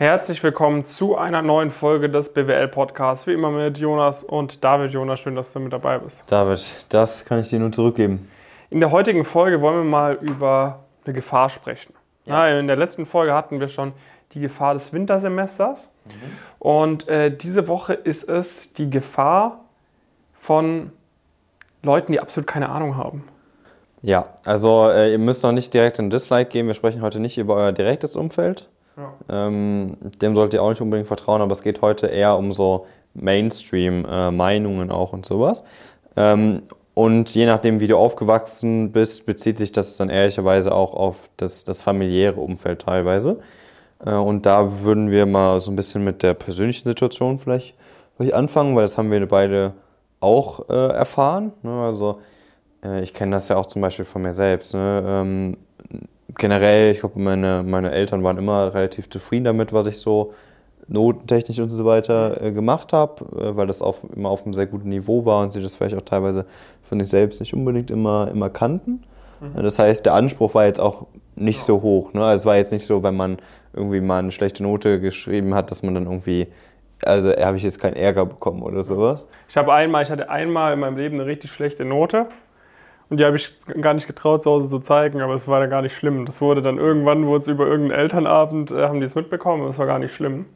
Herzlich willkommen zu einer neuen Folge des BWL-Podcasts. Wie immer mit Jonas und David. Jonas, schön, dass du mit dabei bist. David, das kann ich dir nur zurückgeben. In der heutigen Folge wollen wir mal über eine Gefahr sprechen. Ja. in der letzten Folge hatten wir schon die Gefahr des Wintersemesters. Mhm. Und äh, diese Woche ist es die Gefahr von Leuten, die absolut keine Ahnung haben. Ja, also äh, ihr müsst noch nicht direkt ein Dislike geben. Wir sprechen heute nicht über euer direktes Umfeld. Ähm, dem solltet ihr auch nicht unbedingt vertrauen, aber es geht heute eher um so Mainstream-Meinungen äh, auch und sowas. Ähm, und je nachdem, wie du aufgewachsen bist, bezieht sich das dann ehrlicherweise auch auf das, das familiäre Umfeld teilweise. Äh, und da würden wir mal so ein bisschen mit der persönlichen Situation vielleicht, vielleicht anfangen, weil das haben wir beide auch äh, erfahren. Ne? Also äh, ich kenne das ja auch zum Beispiel von mir selbst. Ne? Ähm, generell, ich glaube, meine, meine Eltern waren immer relativ zufrieden damit, was ich so notentechnisch und so weiter äh, gemacht habe, äh, weil das auf, immer auf einem sehr guten Niveau war und sie das vielleicht auch teilweise von sich selbst nicht unbedingt immer, immer kannten. Mhm. Das heißt, der Anspruch war jetzt auch nicht so hoch. Ne? Also es war jetzt nicht so, wenn man irgendwie mal eine schlechte Note geschrieben hat, dass man dann irgendwie also habe ich jetzt keinen Ärger bekommen oder sowas. Ich habe einmal, ich hatte einmal in meinem Leben eine richtig schlechte Note und die habe ich gar nicht getraut, zu Hause zu zeigen, aber es war dann gar nicht schlimm. Das wurde dann irgendwann, wurde es über irgendeinen Elternabend, äh, haben die es mitbekommen, aber es war gar nicht schlimm.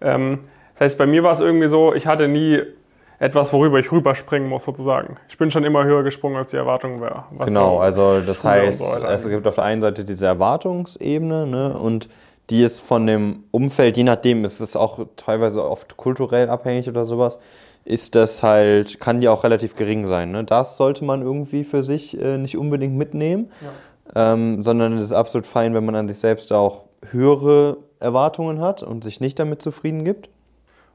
Ähm, das heißt, bei mir war es irgendwie so, ich hatte nie etwas, worüber ich rüberspringen muss, sozusagen. Ich bin schon immer höher gesprungen, als die Erwartung wäre. Genau, so also das heißt, so es gibt auf der einen Seite diese Erwartungsebene ne, und die ist von dem Umfeld, je nachdem, ist es auch teilweise oft kulturell abhängig oder sowas, ist das halt, kann ja auch relativ gering sein. Ne? Das sollte man irgendwie für sich äh, nicht unbedingt mitnehmen, ja. ähm, sondern es ist absolut fein, wenn man an sich selbst auch höhere Erwartungen hat und sich nicht damit zufrieden gibt.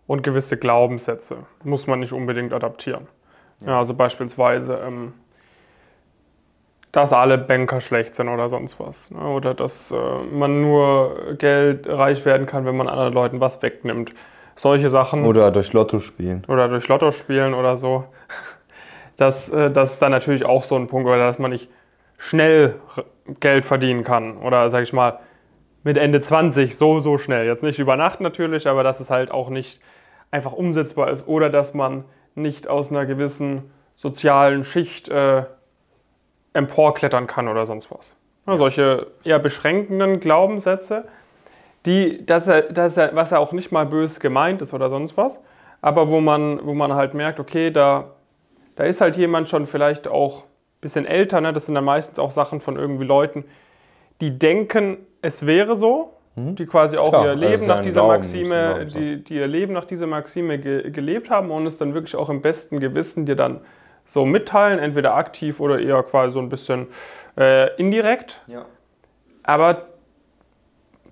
Und gewisse Glaubenssätze muss man nicht unbedingt adaptieren. Ja. Ja, also beispielsweise, ähm, dass alle Banker schlecht sind oder sonst was. Ne? Oder dass äh, man nur Geld reich werden kann, wenn man anderen Leuten was wegnimmt solche Sachen. Oder durch Lotto spielen. Oder durch Lotto spielen oder so. Das, äh, das ist dann natürlich auch so ein Punkt, dass man nicht schnell Geld verdienen kann. Oder sag ich mal, mit Ende 20 so, so schnell. Jetzt nicht über Nacht natürlich, aber dass es halt auch nicht einfach umsetzbar ist. Oder dass man nicht aus einer gewissen sozialen Schicht äh, emporklettern kann oder sonst was. Ja, solche eher beschränkenden Glaubenssätze die, dass er, dass er, was ja auch nicht mal böse gemeint ist oder sonst was, aber wo man, wo man halt merkt, okay, da, da ist halt jemand schon vielleicht auch ein bisschen älter, ne? das sind dann meistens auch Sachen von irgendwie Leuten, die denken, es wäre so, mhm. die quasi auch Klar, ihr Leben nach dieser Glauben, Maxime, die, die ihr Leben nach dieser Maxime ge gelebt haben und es dann wirklich auch im besten Gewissen dir dann so mitteilen, entweder aktiv oder eher quasi so ein bisschen äh, indirekt. Ja. Aber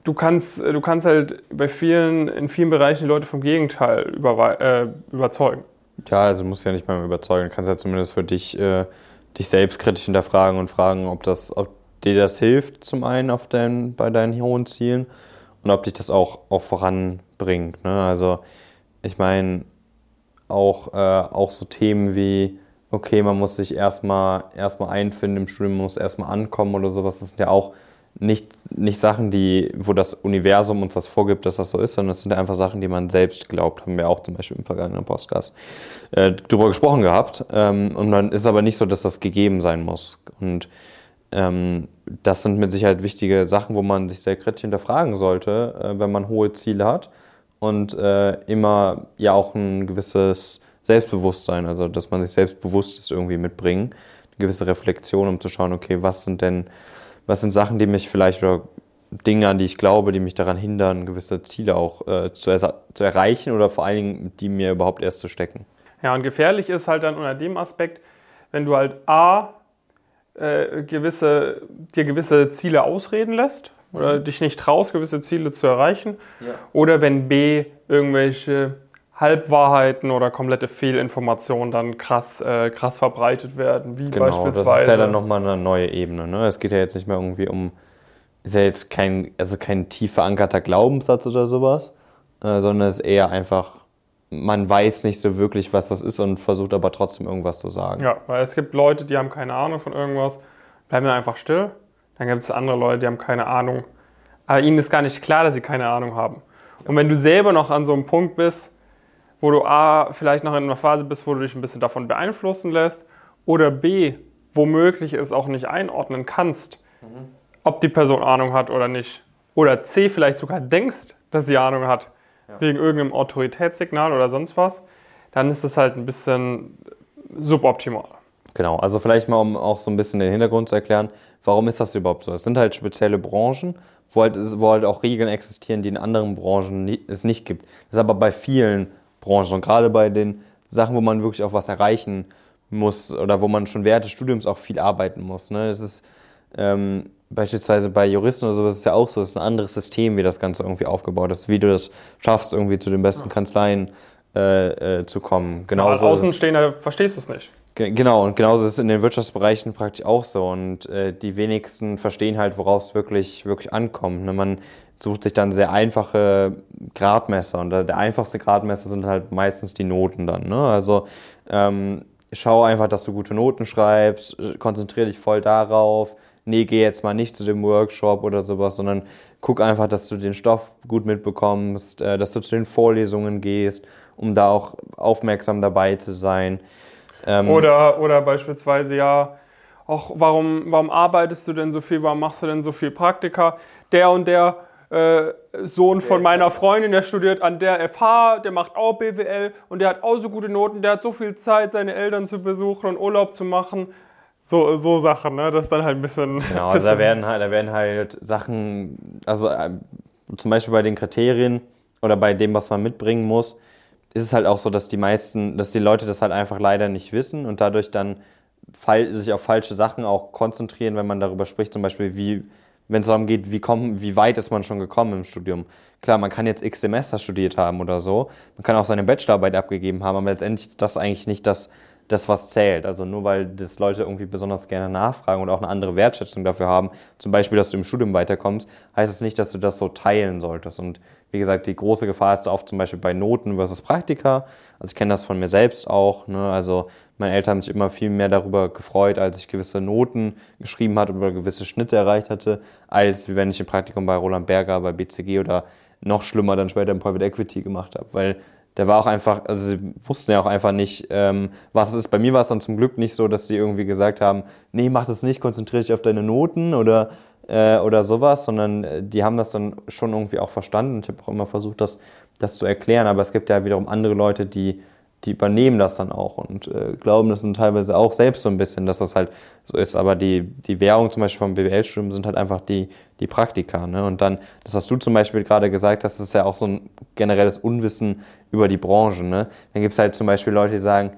du kannst, äh, du kannst halt bei vielen, in vielen Bereichen die Leute vom Gegenteil über, äh, überzeugen. Ja, also musst ja nicht mal überzeugen. Du kannst ja zumindest für dich, äh, dich selbst kritisch hinterfragen und fragen, ob, das, ob dir das hilft, zum einen auf dein, bei deinen hohen Zielen und ob dich das auch, auch voranbringt. Ne? Also ich meine, auch, äh, auch so Themen wie, okay, man muss sich erstmal erstmal einfinden im Studium, man muss erstmal ankommen oder sowas, das sind ja auch nicht, nicht Sachen, die, wo das Universum uns das vorgibt, dass das so ist, sondern es sind einfach Sachen, die man selbst glaubt. Haben wir auch zum Beispiel im vergangenen Podcast äh, darüber gesprochen gehabt. Ähm, und dann ist aber nicht so, dass das gegeben sein muss. Und ähm, das sind mit Sicherheit wichtige Sachen, wo man sich sehr kritisch hinterfragen sollte, äh, wenn man hohe Ziele hat. Und äh, immer ja auch ein gewisses Selbstbewusstsein, also dass man sich selbstbewusst irgendwie mitbringen, eine gewisse Reflexion, um zu schauen, okay, was sind denn was sind Sachen, die mich vielleicht oder Dinge, an die ich glaube, die mich daran hindern, gewisse Ziele auch äh, zu, zu, erreichen oder vor allen Dingen, die mir überhaupt erst zu stecken. Ja, und gefährlich ist halt dann unter dem Aspekt, wenn du halt A, äh, gewisse, dir gewisse Ziele ausreden lässt oder mhm. dich nicht traust, gewisse Ziele zu erreichen, ja. oder wenn B, irgendwelche Halbwahrheiten oder komplette Fehlinformationen dann krass, äh, krass verbreitet werden, wie genau, beispielsweise. Das ist ja dann nochmal eine neue Ebene. Ne? Es geht ja jetzt nicht mehr irgendwie um, ist ja jetzt kein, also kein tief verankerter Glaubenssatz oder sowas, äh, sondern es ist eher einfach, man weiß nicht so wirklich, was das ist und versucht aber trotzdem irgendwas zu sagen. Ja, weil es gibt Leute, die haben keine Ahnung von irgendwas, bleiben mir einfach still. Dann gibt es andere Leute, die haben keine Ahnung. Aber ihnen ist gar nicht klar, dass sie keine Ahnung haben. Und wenn du selber noch an so einem Punkt bist, wo du A, vielleicht noch in einer Phase bist, wo du dich ein bisschen davon beeinflussen lässt, oder B, womöglich es auch nicht einordnen kannst, mhm. ob die Person Ahnung hat oder nicht, oder C, vielleicht sogar denkst, dass sie Ahnung hat, ja. wegen irgendeinem Autoritätssignal oder sonst was, dann ist das halt ein bisschen suboptimal. Genau, also vielleicht mal, um auch so ein bisschen den Hintergrund zu erklären, warum ist das überhaupt so? Es sind halt spezielle Branchen, wo halt, wo halt auch Regeln existieren, die in anderen Branchen es nicht gibt. Das ist aber bei vielen Branchen und gerade bei den Sachen, wo man wirklich auch was erreichen muss oder wo man schon während des Studiums auch viel arbeiten muss. Ne? Das ist ähm, beispielsweise bei Juristen oder sowas ist ja auch so, es ist ein anderes System, wie das Ganze irgendwie aufgebaut ist, wie du das schaffst, irgendwie zu den besten Kanzleien äh, äh, zu kommen. Genauso als Außenstehender verstehst du es nicht. Genau, und genauso ist es in den Wirtschaftsbereichen praktisch auch so. Und äh, die wenigsten verstehen halt, worauf es wirklich, wirklich ankommt. Ne? Man sucht sich dann sehr einfache Gradmesser. Und der einfachste Gradmesser sind halt meistens die Noten dann. Ne? Also ähm, schau einfach, dass du gute Noten schreibst, konzentriere dich voll darauf. Nee, geh jetzt mal nicht zu dem Workshop oder sowas, sondern guck einfach, dass du den Stoff gut mitbekommst, äh, dass du zu den Vorlesungen gehst, um da auch aufmerksam dabei zu sein. Ähm oder, oder beispielsweise, ja, auch warum, warum arbeitest du denn so viel, warum machst du denn so viel Praktika? Der und der äh, Sohn von meiner Freundin, der studiert an der FH, der macht auch BWL und der hat auch so gute Noten, der hat so viel Zeit, seine Eltern zu besuchen und Urlaub zu machen. So, so Sachen, ne? Das ist dann halt ein bisschen. Genau, also da werden halt, da werden halt Sachen, also äh, zum Beispiel bei den Kriterien oder bei dem, was man mitbringen muss, ist es halt auch so, dass die meisten, dass die Leute das halt einfach leider nicht wissen und dadurch dann sich auf falsche Sachen auch konzentrieren, wenn man darüber spricht, zum Beispiel wie, wenn es darum geht, wie, kommen, wie weit ist man schon gekommen im Studium. Klar, man kann jetzt x Semester studiert haben oder so, man kann auch seine Bachelorarbeit abgegeben haben, aber letztendlich ist das eigentlich nicht das, das, was zählt. Also nur weil das Leute irgendwie besonders gerne nachfragen und auch eine andere Wertschätzung dafür haben, zum Beispiel, dass du im Studium weiterkommst, heißt es das nicht, dass du das so teilen solltest. Und wie gesagt, die große Gefahr ist oft zum Beispiel bei Noten versus Praktika. Also ich kenne das von mir selbst auch. Ne? Also meine Eltern haben sich immer viel mehr darüber gefreut, als ich gewisse Noten geschrieben hatte oder gewisse Schnitte erreicht hatte, als wenn ich ein Praktikum bei Roland Berger, bei BCG oder noch schlimmer dann später im Private Equity gemacht habe. Weil der war auch einfach, also sie wussten ja auch einfach nicht, ähm, was es ist. Bei mir war es dann zum Glück nicht so, dass sie irgendwie gesagt haben, nee, mach das nicht, konzentriere dich auf deine Noten oder, äh, oder sowas, sondern äh, die haben das dann schon irgendwie auch verstanden. Ich habe auch immer versucht, das, das zu erklären, aber es gibt ja wiederum andere Leute, die die übernehmen das dann auch und äh, glauben das dann teilweise auch selbst so ein bisschen, dass das halt so ist. Aber die, die Währung zum Beispiel vom BWL-Studium sind halt einfach die, die Praktika. Ne? Und dann, das hast du zum Beispiel gerade gesagt, das ist ja auch so ein generelles Unwissen über die Branche. Ne? Dann gibt es halt zum Beispiel Leute, die sagen,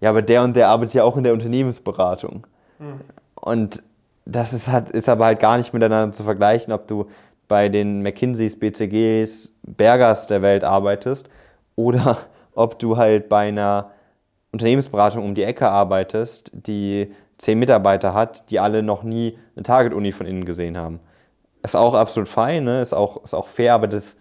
ja, aber der und der arbeitet ja auch in der Unternehmensberatung. Mhm. Und das ist, halt, ist aber halt gar nicht miteinander zu vergleichen, ob du bei den McKinseys, BCGs, Bergers der Welt arbeitest oder ob du halt bei einer Unternehmensberatung um die Ecke arbeitest, die zehn Mitarbeiter hat, die alle noch nie eine Target-Uni von innen gesehen haben. Ist auch absolut fein, ne? ist, auch, ist auch fair, aber das,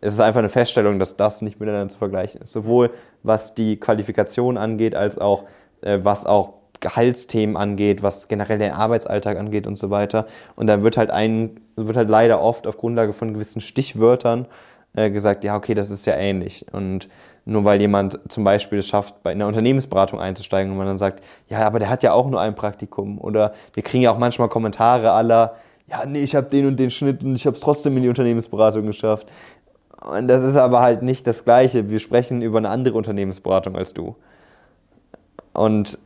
es ist einfach eine Feststellung, dass das nicht miteinander zu vergleichen ist. Sowohl was die Qualifikation angeht, als auch äh, was auch Gehaltsthemen angeht, was generell den Arbeitsalltag angeht und so weiter. Und da wird halt ein, wird halt leider oft auf Grundlage von gewissen Stichwörtern äh, gesagt, ja, okay, das ist ja ähnlich. Und nur weil jemand zum Beispiel es schafft, bei einer Unternehmensberatung einzusteigen und man dann sagt, ja, aber der hat ja auch nur ein Praktikum. Oder wir kriegen ja auch manchmal Kommentare aller, ja, nee, ich habe den und den Schnitt und ich habe es trotzdem in die Unternehmensberatung geschafft. Und das ist aber halt nicht das Gleiche. Wir sprechen über eine andere Unternehmensberatung als du. Und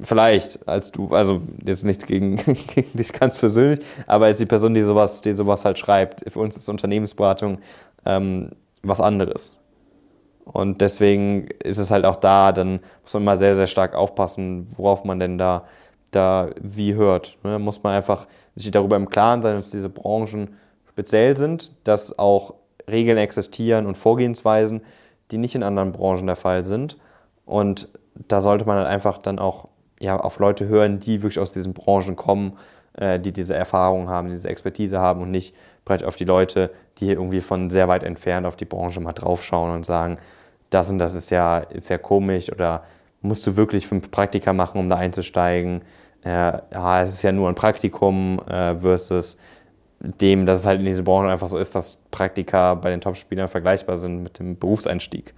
vielleicht als du, also jetzt nichts gegen, gegen, dich ganz persönlich, aber als die Person, die sowas, die sowas halt schreibt, für uns ist Unternehmensberatung ähm, was anderes. Und deswegen ist es halt auch da, dann muss man mal sehr, sehr stark aufpassen, worauf man denn da, da wie hört. Da ne? muss man einfach sich darüber im Klaren sein, dass diese Branchen speziell sind, dass auch Regeln existieren und Vorgehensweisen, die nicht in anderen Branchen der Fall sind. Und da sollte man halt einfach dann auch ja, auf Leute hören, die wirklich aus diesen Branchen kommen, äh, die diese Erfahrung haben, diese Expertise haben und nicht vielleicht auf die Leute, die irgendwie von sehr weit entfernt auf die Branche mal draufschauen und sagen, das und das ist ja, ist ja komisch oder musst du wirklich fünf Praktika machen, um da einzusteigen? Äh, ja, es ist ja nur ein Praktikum äh, versus dem, dass es halt in dieser Branche einfach so ist, dass Praktika bei den Top-Spielern vergleichbar sind mit dem Berufseinstieg.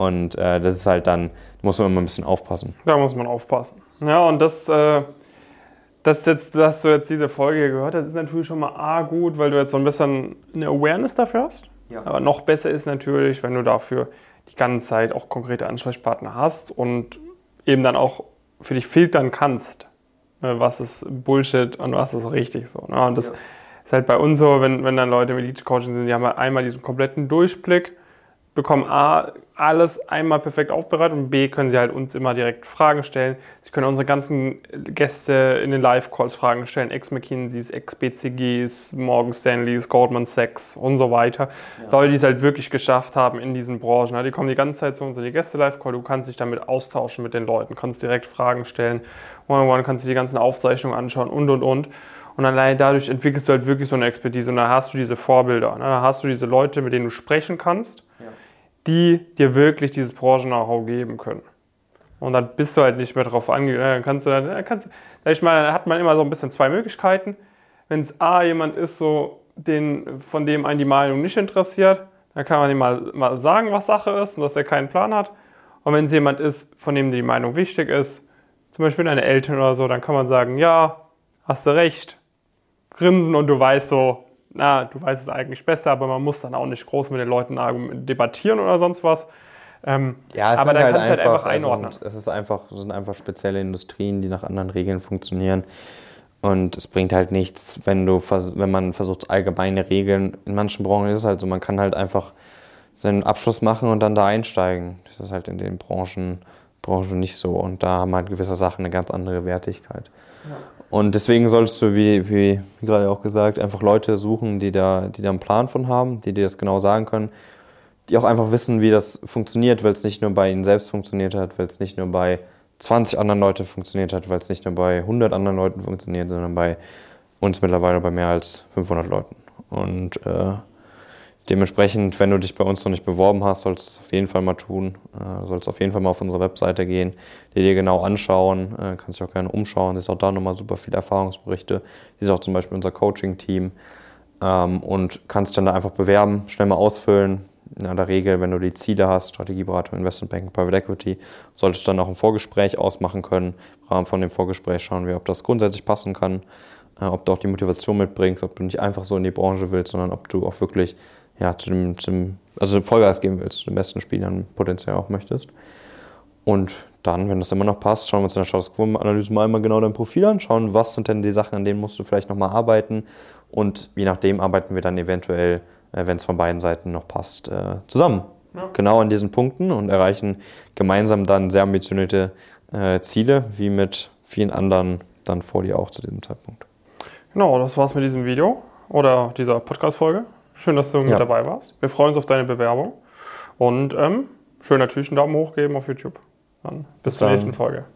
Und äh, das ist halt dann, muss man immer ein bisschen aufpassen. Da muss man aufpassen. Ja, und das, äh, das jetzt, dass du jetzt diese Folge gehört hast, ist natürlich schon mal A gut, weil du jetzt so ein bisschen eine Awareness dafür hast. Ja. Aber noch besser ist natürlich, wenn du dafür die ganze Zeit auch konkrete Ansprechpartner hast und eben dann auch für dich filtern kannst, ne, was ist Bullshit und was ist richtig so. Ne? Und das ja. ist halt bei uns so, wenn, wenn dann Leute im Elite-Coaching sind, die haben halt einmal diesen kompletten Durchblick bekommen A, alles einmal perfekt aufbereitet und B, können sie halt uns immer direkt Fragen stellen. Sie können unsere ganzen Gäste in den Live-Calls Fragen stellen, Ex-McKinseys, Ex-BCGs, Morgan Stanleys, Goldman Sachs und so weiter. Ja. Leute, die es halt wirklich geschafft haben in diesen Branchen. Die kommen die ganze Zeit zu uns in die Gäste-Live-Call, du kannst dich damit austauschen mit den Leuten, kannst direkt Fragen stellen, one-on-one kannst du die ganzen Aufzeichnungen anschauen und, und, und. Und allein dadurch entwickelst du halt wirklich so eine Expertise und dann hast du diese Vorbilder. Dann hast du diese Leute, mit denen du sprechen kannst die dir wirklich dieses Branchen-Know-how geben können. Und dann bist du halt nicht mehr drauf angewiesen. Dann kannst du dann, kannst, ich meine, dann hat man immer so ein bisschen zwei Möglichkeiten. Wenn es A, jemand ist, so, den, von dem einen die Meinung nicht interessiert, dann kann man ihm mal, mal sagen, was Sache ist und dass er keinen Plan hat. Und wenn es jemand ist, von dem die Meinung wichtig ist, zum Beispiel deine Eltern oder so, dann kann man sagen, ja, hast du recht, grinsen und du weißt so, na, du weißt es eigentlich besser, aber man muss dann auch nicht groß mit den Leuten debattieren oder sonst was. Ähm, ja, aber dann halt kannst du halt einfach einordnen. Also, es ist einfach, es sind einfach spezielle Industrien, die nach anderen Regeln funktionieren. Und es bringt halt nichts, wenn du wenn man versucht, allgemeine Regeln. In manchen Branchen ist es halt so, man kann halt einfach seinen Abschluss machen und dann da einsteigen. Das ist halt in den Branchen, Branchen nicht so. Und da haben halt gewisse Sachen eine ganz andere Wertigkeit. Ja. Und deswegen solltest du, wie, wie, gerade auch gesagt, einfach Leute suchen, die da, die da einen Plan von haben, die dir das genau sagen können, die auch einfach wissen, wie das funktioniert, weil es nicht nur bei ihnen selbst funktioniert hat, weil es nicht nur bei 20 anderen Leuten funktioniert hat, weil es nicht nur bei 100 anderen Leuten funktioniert, sondern bei uns mittlerweile bei mehr als 500 Leuten. Und äh, Dementsprechend, wenn du dich bei uns noch nicht beworben hast, sollst du es auf jeden Fall mal tun. Äh, sollst auf jeden Fall mal auf unsere Webseite gehen, die dir genau anschauen. Äh, kannst dich auch gerne umschauen. Es ist auch da nochmal super viele Erfahrungsberichte. Hier ist auch zum Beispiel unser Coaching-Team. Ähm, und kannst dann da einfach bewerben, schnell mal ausfüllen. In der Regel, wenn du die Ziele hast, Strategieberatung, Investmentbanking, Private Equity, solltest du dann auch ein Vorgespräch ausmachen können. Im Rahmen von dem Vorgespräch schauen wir, ob das grundsätzlich passen kann, äh, ob du auch die Motivation mitbringst, ob du nicht einfach so in die Branche willst, sondern ob du auch wirklich ja, zu dem, zum, also Vollgas geben willst, den besten Spielern potenziell auch möchtest. Und dann, wenn das immer noch passt, schauen wir uns in der Status Quo-Analyse mal einmal genau dein Profil an, schauen, was sind denn die Sachen, an denen musst du vielleicht nochmal arbeiten. Und je nachdem arbeiten wir dann eventuell, äh, wenn es von beiden Seiten noch passt, äh, zusammen. Ja. Genau an diesen Punkten und erreichen gemeinsam dann sehr ambitionierte äh, Ziele, wie mit vielen anderen dann vor dir auch zu diesem Zeitpunkt. Genau, das war's mit diesem Video oder dieser Podcast-Folge. Schön, dass du ja. mit dabei warst. Wir freuen uns auf deine Bewerbung. Und ähm, schön natürlich einen Daumen hoch geben auf YouTube. Dann bis, bis zur nächsten Folge.